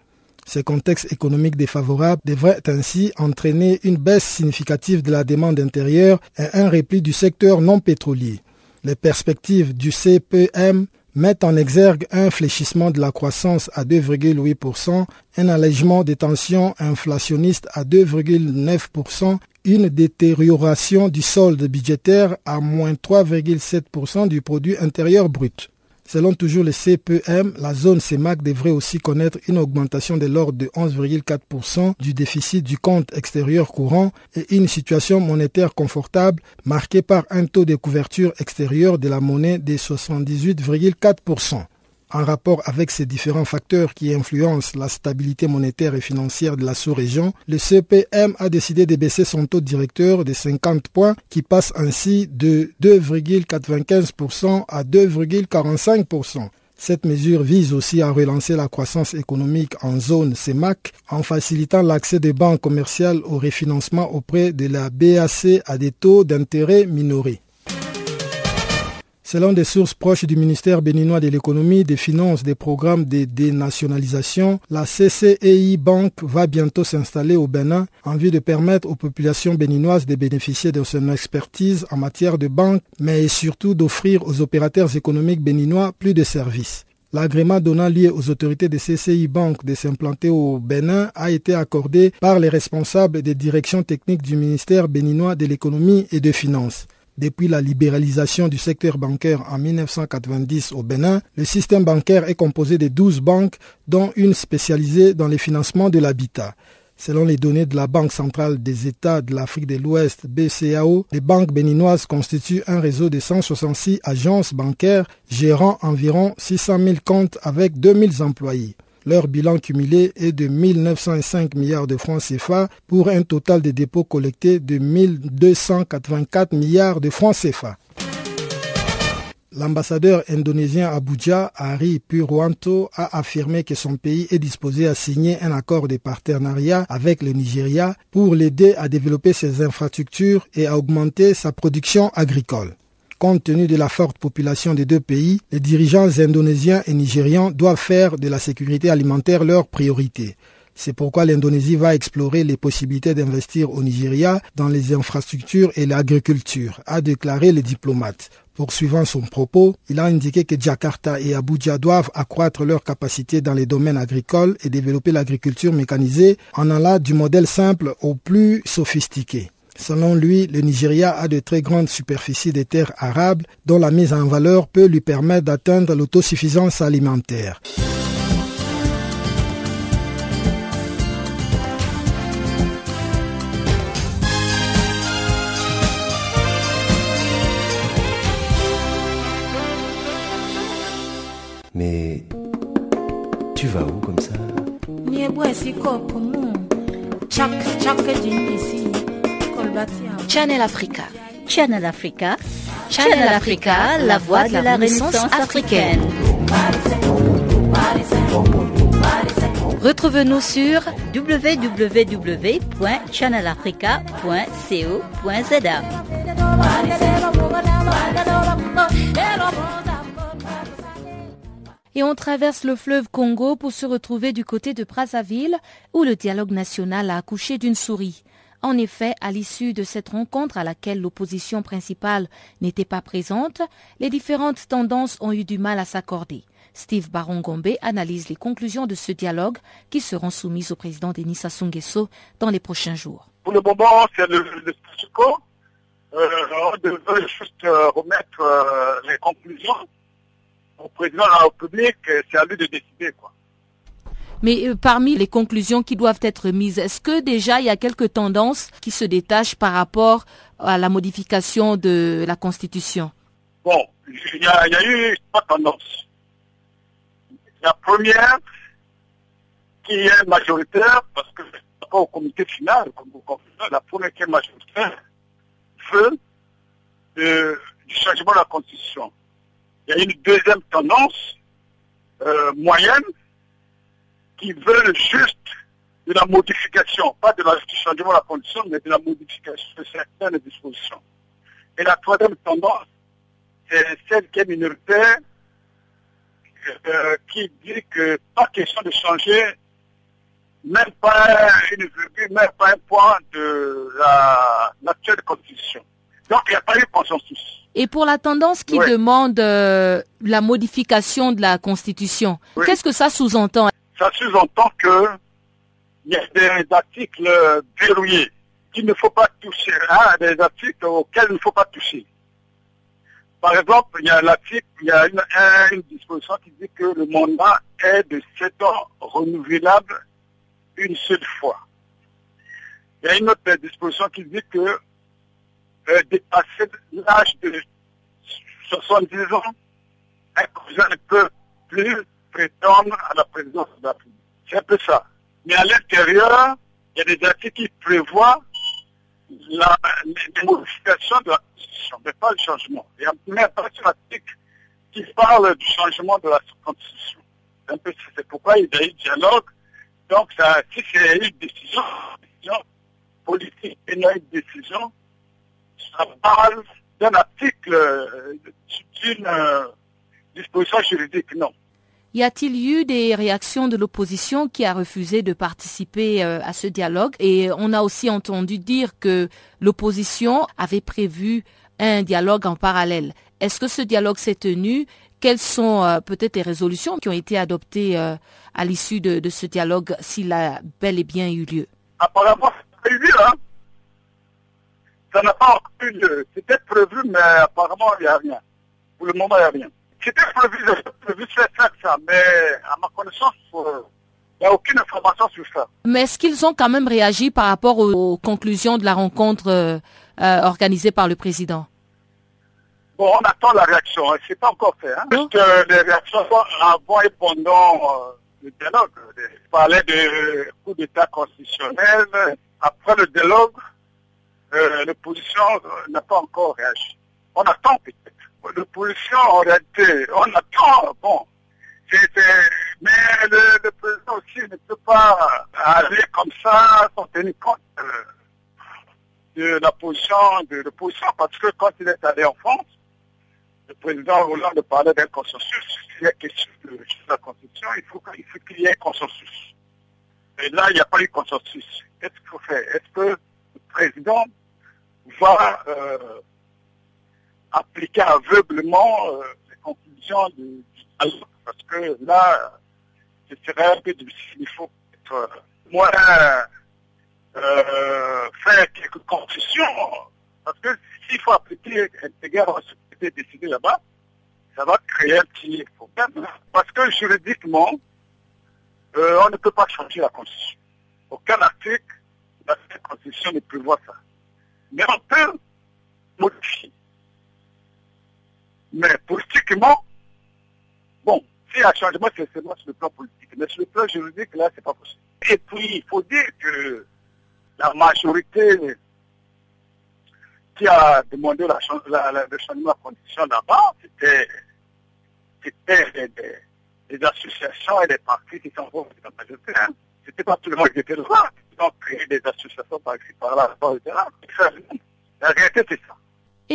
Ce contexte économique défavorable devrait ainsi entraîner une baisse significative de la demande intérieure et un repli du secteur non pétrolier. Les perspectives du CPM mettent en exergue un fléchissement de la croissance à 2,8%, un allègement des tensions inflationnistes à 2,9%, une détérioration du solde budgétaire à moins 3,7% du produit intérieur brut. Selon toujours le CPM, la zone CEMAC devrait aussi connaître une augmentation de l'ordre de 11,4% du déficit du compte extérieur courant et une situation monétaire confortable marquée par un taux de couverture extérieure de la monnaie de 78,4%. En rapport avec ces différents facteurs qui influencent la stabilité monétaire et financière de la sous-région, le CPM a décidé de baisser son taux directeur de 50 points qui passe ainsi de 2,95% à 2,45%. Cette mesure vise aussi à relancer la croissance économique en zone CEMAC en facilitant l'accès des banques commerciales au refinancement auprès de la BAC à des taux d'intérêt minorés. Selon des sources proches du ministère béninois de l'économie, des finances, des programmes de dénationalisation, la CCEI Bank va bientôt s'installer au Bénin en vue de permettre aux populations béninoises de bénéficier de son expertise en matière de banque, mais surtout d'offrir aux opérateurs économiques béninois plus de services. L'agrément donnant lieu aux autorités de CCI Bank de s'implanter au Bénin a été accordé par les responsables des directions techniques du ministère béninois de l'économie et des finances. Depuis la libéralisation du secteur bancaire en 1990 au Bénin, le système bancaire est composé de 12 banques, dont une spécialisée dans les financements de l'habitat. Selon les données de la Banque centrale des États de l'Afrique de l'Ouest, BCAO, les banques béninoises constituent un réseau de 166 agences bancaires gérant environ 600 000 comptes avec 2000 employés. Leur bilan cumulé est de 1905 milliards de francs CFA pour un total de dépôts collectés de 1284 milliards de francs CFA. L'ambassadeur indonésien Abuja, Ari Purwanto, a affirmé que son pays est disposé à signer un accord de partenariat avec le Nigeria pour l'aider à développer ses infrastructures et à augmenter sa production agricole. Compte tenu de la forte population des deux pays, les dirigeants indonésiens et nigérians doivent faire de la sécurité alimentaire leur priorité. C'est pourquoi l'Indonésie va explorer les possibilités d'investir au Nigeria dans les infrastructures et l'agriculture, a déclaré le diplomate. Poursuivant son propos, il a indiqué que Jakarta et Abuja doivent accroître leurs capacités dans les domaines agricoles et développer l'agriculture mécanisée en allant du modèle simple au plus sophistiqué. Selon lui, le Nigeria a de très grandes superficies de terres arables dont la mise en valeur peut lui permettre d'atteindre l'autosuffisance alimentaire. Mais tu vas où comme ça? Channel Africa. Channel Africa. Channel Africa, la voix de la Renaissance africaine. Retrouve-nous sur www.channelafrica.co.za. Et on traverse le fleuve Congo pour se retrouver du côté de Brazzaville, où le dialogue national a accouché d'une souris. En effet, à l'issue de cette rencontre à laquelle l'opposition principale n'était pas présente, les différentes tendances ont eu du mal à s'accorder. Steve Barongombe analyse les conclusions de ce dialogue qui seront soumises au président Denis Sassou Nguesso dans les prochains jours. Pour le moment, c'est le, le statu quo. Euh, on devrait juste euh, remettre euh, les conclusions au président de la République. C'est à lui de décider. Quoi. Mais euh, parmi les conclusions qui doivent être mises, est-ce que déjà il y a quelques tendances qui se détachent par rapport à la modification de la Constitution? Bon, il y, a, eu trois tendances. La première, qui est majoritaire, parce que pas au comité final, la première qui est majoritaire veut de, du changement de la Constitution. Il y a une deuxième tendance euh, moyenne qui veulent juste de la modification, pas de la, du changement de la condition, mais de la modification de certaines dispositions. Et la troisième tendance, c'est celle qui est minoritaire, euh, qui dit que pas question de changer même pas une virgule, même pas un point de la l'actuelle constitution. Donc il n'y a pas eu consensus. Et pour la tendance qui demande euh, la modification de la Constitution, Oui. qu'est-ce que ça sous-entend? Ça sous-entend que il y a des articles verrouillés qu'il ne faut pas toucher, hein, des articles auxquels il ne faut pas toucher. Par exemple, il y a l'article, il y a une, un- une disposition qui dit que le mandat est de 7 ans renouvelable une seule fois. Il y a une autre disposition qui dit que euh, dépasser l'âge de 70 ans, un président ne peut plus prétendre à la présidence de la République. C'est un peu ça. Mais à l'intérieur, il y a des articles qui prévoient la, les, les modifications de la Constitution, mais pas le changement. Il y a même pas un article qui parle du changement de la Constitution. C'est pourquoi il y a eu dialogue. Donc, ça, si c'est une décision, une décision politique et une décision, ça parle d'un article, euh, d'une euh, disposition juridique, non. Y a-t-il eu des réactions de l'opposition qui a refusé de participer euh, à ce dialogue? Et on a aussi entendu dire que l'opposition avait prévu un dialogue en parallèle. Est-ce que ce dialogue s'est tenu? Quelles sont euh, peut-être les résolutions qui ont été adoptées euh, à l'issue de, ce dialogue, s'il a bel et bien eu lieu? Apparemment, c'est prévu, hein. Ça n'a pas eu lieu. C'était prévu, mais apparemment, il n'y a rien. Pour le moment, il n'y a rien. C'était prévu, prévu de faire ça, mais à ma connaissance, euh, il n'y a aucune information sur ça. Mais est-ce qu'ils ont quand même réagi par rapport aux, conclusions de la rencontre euh, euh, organisée par le président? Bon, on attend la réaction. Hein. C'est pas encore fait. Hein. Parce que les réactions sont avant et pendant euh, le dialogue. Il parlait de coup d'État constitutionnel. Après le dialogue, l'opposition n'a pas encore réagi. On attend peut-être. L'opposition, en réalité, on attend, bon, mais le, président aussi ne peut pas aller comme ça sans tenir compte euh, de la position de l'opposition, parce que quand il est allé en France, le président Hollande parlait d'un consensus. S'il y a question de la Constitution, il faut qu'il y ait un consensus. Et là, il n'y a pas eu de consensus. Qu'est-ce qu'il faut faire? Est-ce que le président va euh, appliquer aveuglement euh, les conclusions du dialogue Parce que là, ce serait un peu difficile. Il faut être euh, moins faire quelques concessions. Parce que s'il faut appliquer intégrer ce qui été décidé là-bas, ça va créer un petit problème. Parce que juridiquement, on ne peut pas changer la Constitution. Aucun article de la Constitution ne prévoit ça. Mais on peut modifier. Mais politiquement, bon, s'il y a un changement, c'est seulement sur le plan politique. Mais sur le plan juridique, là, c'est pas possible. Et puis, il faut dire que la majorité qui a demandé la, le changement de conditions là-bas, c'était des, associations et des partis qui sont dans la majorité. Hein. C'était pas tout le monde qui était droit. Ils ont créé des associations par ici, par là, etc. La réalité, c'est ça.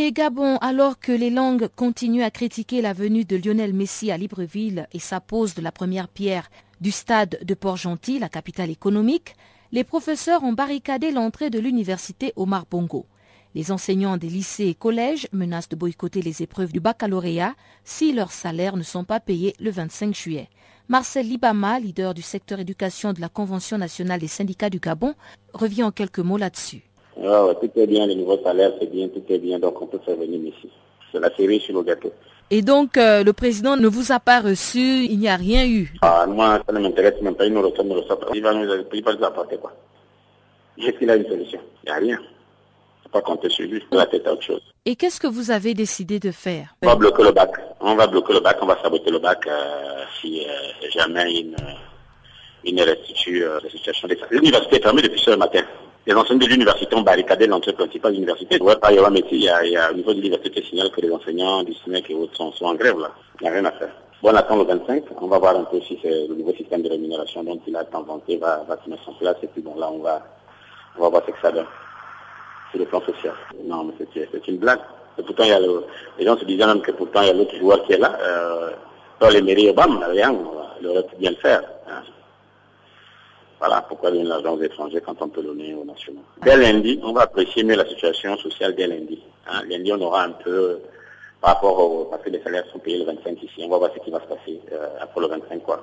Et Gabon, alors que les langues continuent à critiquer la venue de Lionel Messi à Libreville et sa pose de la première pierre du stade de Port-Gentil, la capitale économique, les professeurs ont barricadé l'entrée de l'université Omar Bongo. Les enseignants des lycées et collèges menacent de boycotter les épreuves du baccalauréat si leurs salaires ne sont pas payés le 25 juillet. Marcel Libama, leader du secteur éducation de la Convention nationale des syndicats du Gabon, revient en quelques mots là-dessus. Ah tout est bien, les nouveaux salaires, c'est bien, tout est bien, donc on peut faire venir ici. C'est la série sur le gâteau. Et donc, euh, le président ne vous a pas reçu, il n'y a rien eu? Ah, moi, ça ne m'intéresse même pas, il nous reçoit, nous reçoit pas. Il va nous, il va nous apporter quoi? Est-ce qu'il a une solution Il n'y a rien pas compter sur lui, la tête à autre chose. Et qu'est-ce que vous avez décidé de faire? On va bloquer le bac. On va bloquer le bac, on va saboter le bac euh, si euh, jamais il ne, restitue la situation des L'université est fermée depuis ce matin. Les enseignants de l'université ont barricadé l'entrée principale de l'université. Il pas y avoir métier. Il y a, il au niveau de l'université signale que les enseignants du SNEC et autres sont, en grève là. Il n'y a rien à faire. Bon, on attend le 25. On va voir un peu si le nouveau système de rémunération dont il a inventé va, va se mettre en place. Et puis bon, là, on va, on va voir ce que ça donne sur le plan social. Non, mais c'est une blague. Et pourtant, il y a le, les gens se disaient même que pourtant, il y a l'autre joueur qui est là. Euh, dans les mairies, bam, rien, il aurait pu bien le faire. Hein. Voilà, pourquoi donner l'argent aux étrangers quand on peut donner aux nationaux. Dès lundi, on va apprécier mieux la situation sociale dès lundi. Hein. Lundi, on aura un peu, par rapport au, parce que les salaires sont payés le 25 ici, on va voir ce qui va se passer euh, après le 25, quoi.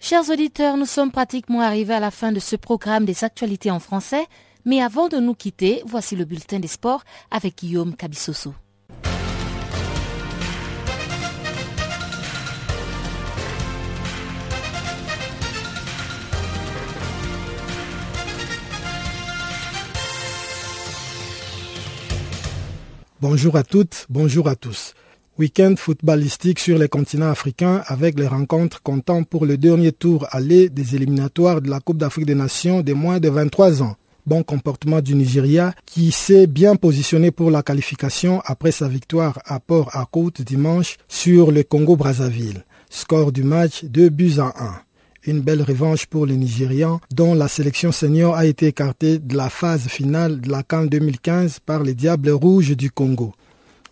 Chers auditeurs, nous sommes pratiquement arrivés à la fin de ce programme des actualités en français, mais avant de nous quitter, voici le bulletin des sports avec Guillaume Cabissoso. Bonjour à toutes, bonjour à tous. Week-end footballistique sur les continents africains avec les rencontres comptant pour le dernier tour aller des éliminatoires de la Coupe d'Afrique des Nations des moins de 23 ans. Bon comportement du Nigeria qui s'est bien positionné pour la qualification après sa victoire à Port à Côte dimanche sur le Congo-Brazzaville. Score du match 2 buts à 1. Une belle revanche pour les Nigérians, dont la sélection senior a été écartée de la phase finale de la CAN 2015 par les Diables Rouges du Congo.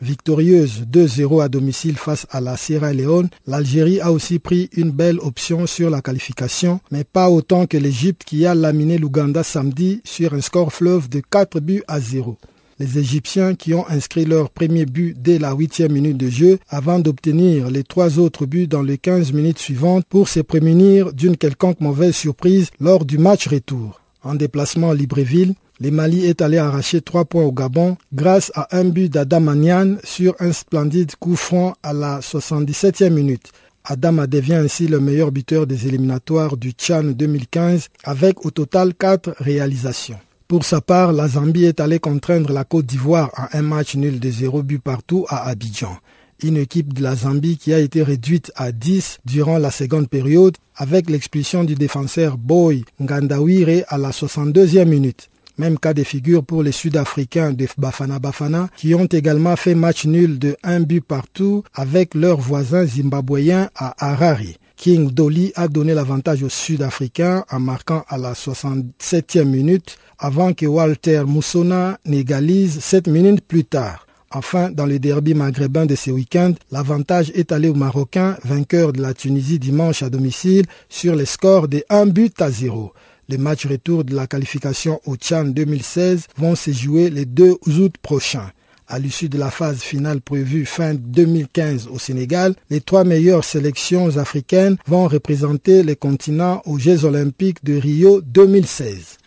Victorieuse 2-0 à domicile face à la Sierra Leone, l'Algérie a aussi pris une belle option sur la qualification, mais pas autant que l'Égypte qui a laminé l'Ouganda samedi sur un score fleuve de 4 buts à 0 les Égyptiens qui ont inscrit leur premier but dès la huitième minute de jeu avant d'obtenir les trois autres buts dans les 15 minutes suivantes pour se prémunir d'une quelconque mauvaise surprise lors du match retour. En déplacement à Libreville, les Mali est allé arracher trois points au Gabon grâce à un but d'Adam sur un splendide coup franc à la 77e minute. Adam devient ainsi le meilleur buteur des éliminatoires du Tchad 2015 avec au total quatre réalisations. Pour sa part, la Zambie est allée contraindre la Côte d'Ivoire à un match nul de zéro but partout à Abidjan. Une équipe de la Zambie qui a été réduite à 10 durant la seconde période avec l'expulsion du défenseur Boy Ngandawire à la 62e minute. Même cas de figure pour les Sud-Africains de Bafana Bafana qui ont également fait match nul de un but partout avec leurs voisins zimbabwéens à Harare. King Dolly a donné l'avantage aux Sud-Africains en marquant à la 67e minute avant que Walter Moussona n'égalise 7 minutes plus tard. Enfin, dans le derby maghrébin de ce week-end, l'avantage est allé aux Marocains, vainqueurs de la Tunisie dimanche à domicile, sur les scores de 1 but à 0. Les matchs retour de la qualification au Tchad 2016 vont se jouer les 2 août prochains. À l'issue de la phase finale prévue fin 2015 au Sénégal, les trois meilleures sélections africaines vont représenter les continents aux Jeux olympiques de Rio 2016.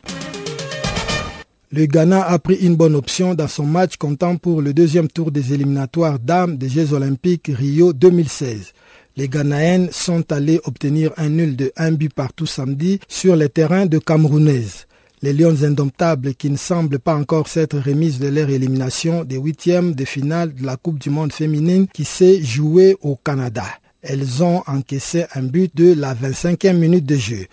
Le Ghana a pris une bonne option dans son match comptant pour le deuxième tour des éliminatoires dames des Jeux olympiques Rio 2016. Les Ghanaennes sont allées obtenir un nul de 1 but partout samedi sur les terrains de Camerounaise les Lions indomptables qui ne semblent pas encore s'être remises de leur élimination des huitièmes de finale de la Coupe du Monde féminine qui s'est jouée au Canada. Elles ont encaissé un but de la 25e minute de jeu.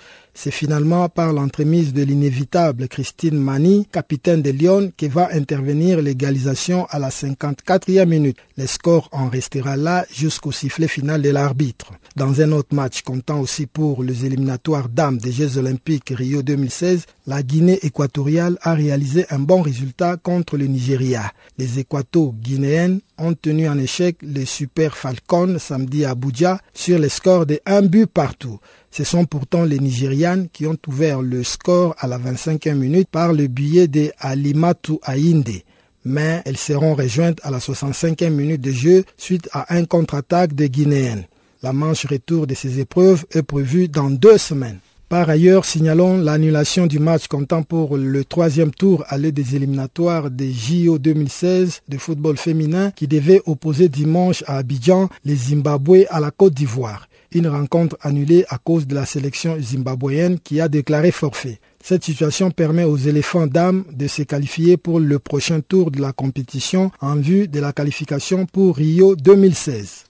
C'est finalement par l'entremise de l'inévitable Christine Mani, capitaine de Lyon, qui va intervenir l'égalisation à la 54e minute. Le score en restera là jusqu'au sifflet final de l'arbitre. Dans un autre match comptant aussi pour les éliminatoires dames des Jeux olympiques Rio 2016, la Guinée équatoriale a réalisé un bon résultat contre le Nigeria. Les équato-guinéennes ont tenu en échec les Super Falcons samedi à Abuja sur le score de un but partout. Ce sont pourtant les Nigérianes qui ont ouvert le score à la 25e minute par le billet de Alimatu Ainde. Mais elles seront rejointes à la 65e minute de jeu suite à un contre-attaque des Guinéennes. La manche retour de ces épreuves est prévue dans deux semaines. Par ailleurs, signalons l'annulation du match comptant pour le troisième tour à l'aide des éliminatoires des JO 2016 de football féminin qui devait opposer dimanche à Abidjan les Zimbabwe à la Côte d'Ivoire une rencontre annulée à cause de la sélection zimbabwéenne qui a déclaré forfait. Cette situation permet aux éléphants dames de se qualifier pour le prochain tour de la compétition en vue de la qualification pour Rio 2016.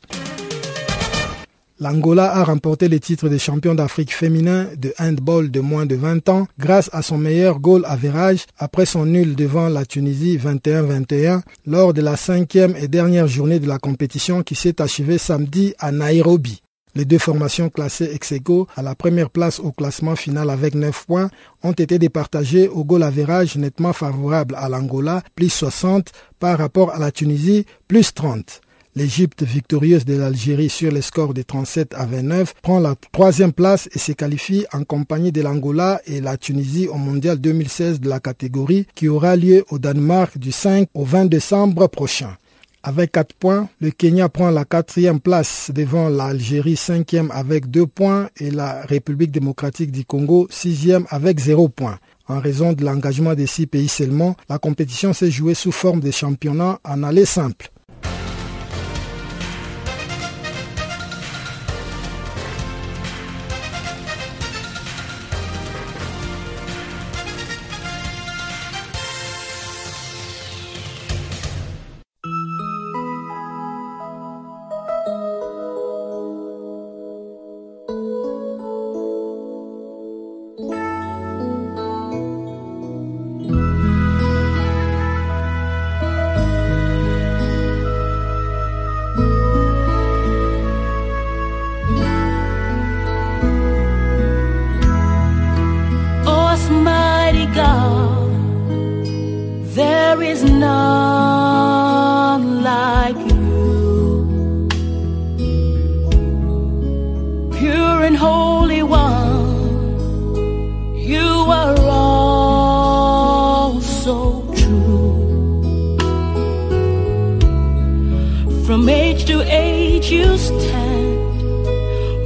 L'Angola a remporté le titre de champion d'Afrique féminin de handball de moins de 20 ans grâce à son meilleur goal average après son nul devant la Tunisie 21-21 lors de la cinquième et dernière journée de la compétition qui s'est achevée samedi à Nairobi. Les deux formations classées ex aequo à la première place au classement final avec 9 points ont été départagées au goal average nettement favorable à l'Angola, plus 60 par rapport à la Tunisie, plus 30. L'Égypte, victorieuse de l'Algérie sur le score de 37 à 29, prend la troisième place et se qualifie en compagnie de l'Angola et la Tunisie au Mondial 2016 de la catégorie qui aura lieu au Danemark du 5 au 20 décembre prochain. Avec 4 points, le Kenya prend la quatrième place devant l'Algérie cinquième avec 2 points et la République démocratique du Congo sixième avec 0 points. En raison de l'engagement des six pays seulement, la compétition s'est jouée sous forme de championnat en aller simple.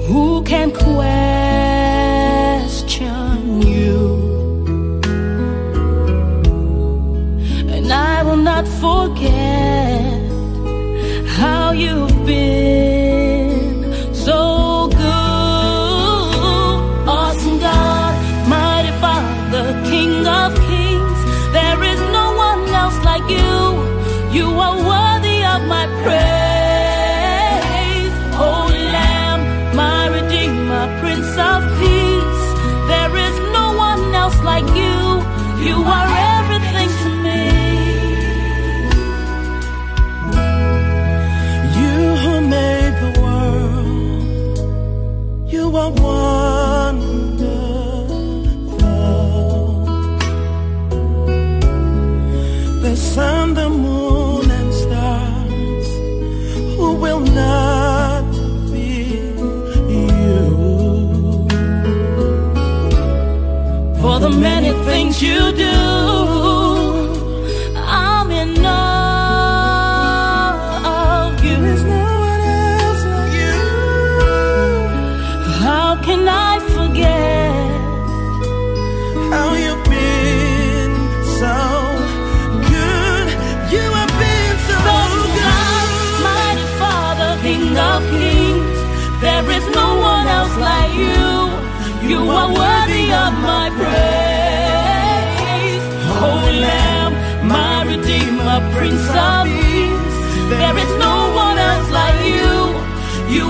Who can question you? And I will not forget how you.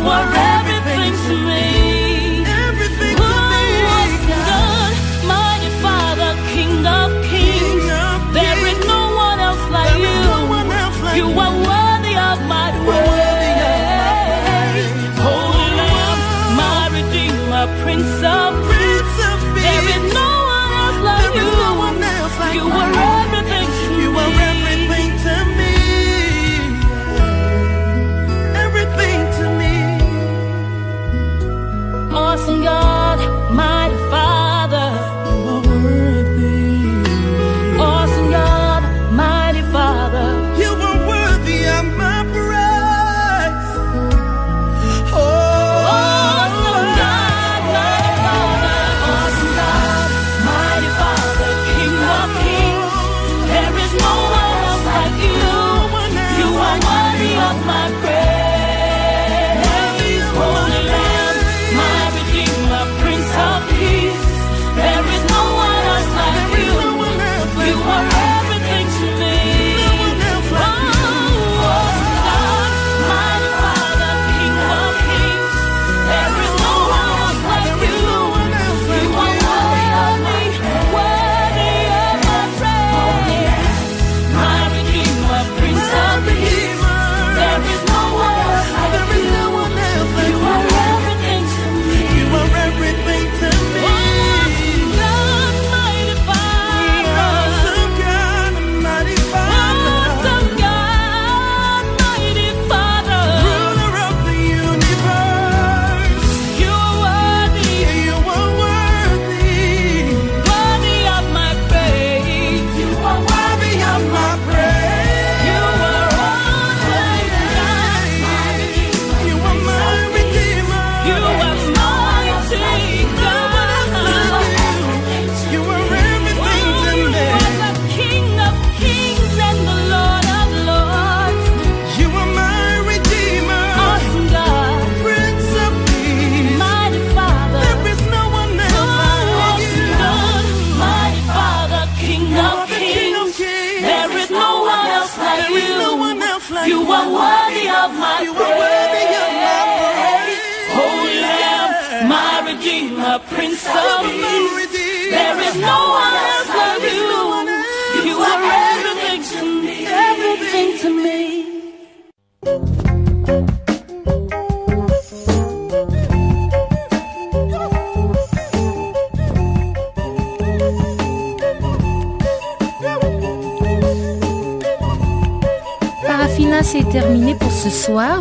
worry.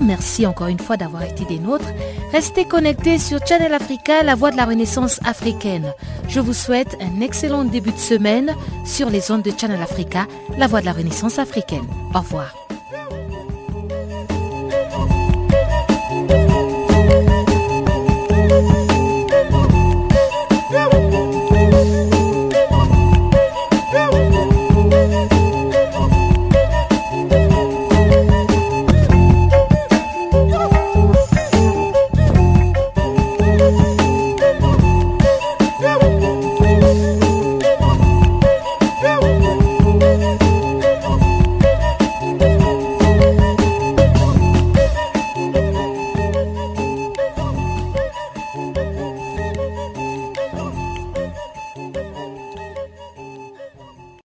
Merci encore une fois d'avoir été des nôtres. Restez connectés sur Channel Africa, la voix de la Renaissance africaine. Je vous souhaite un excellent début de semaine sur les ondes de Channel Africa, la voix de la Renaissance africaine. Au revoir.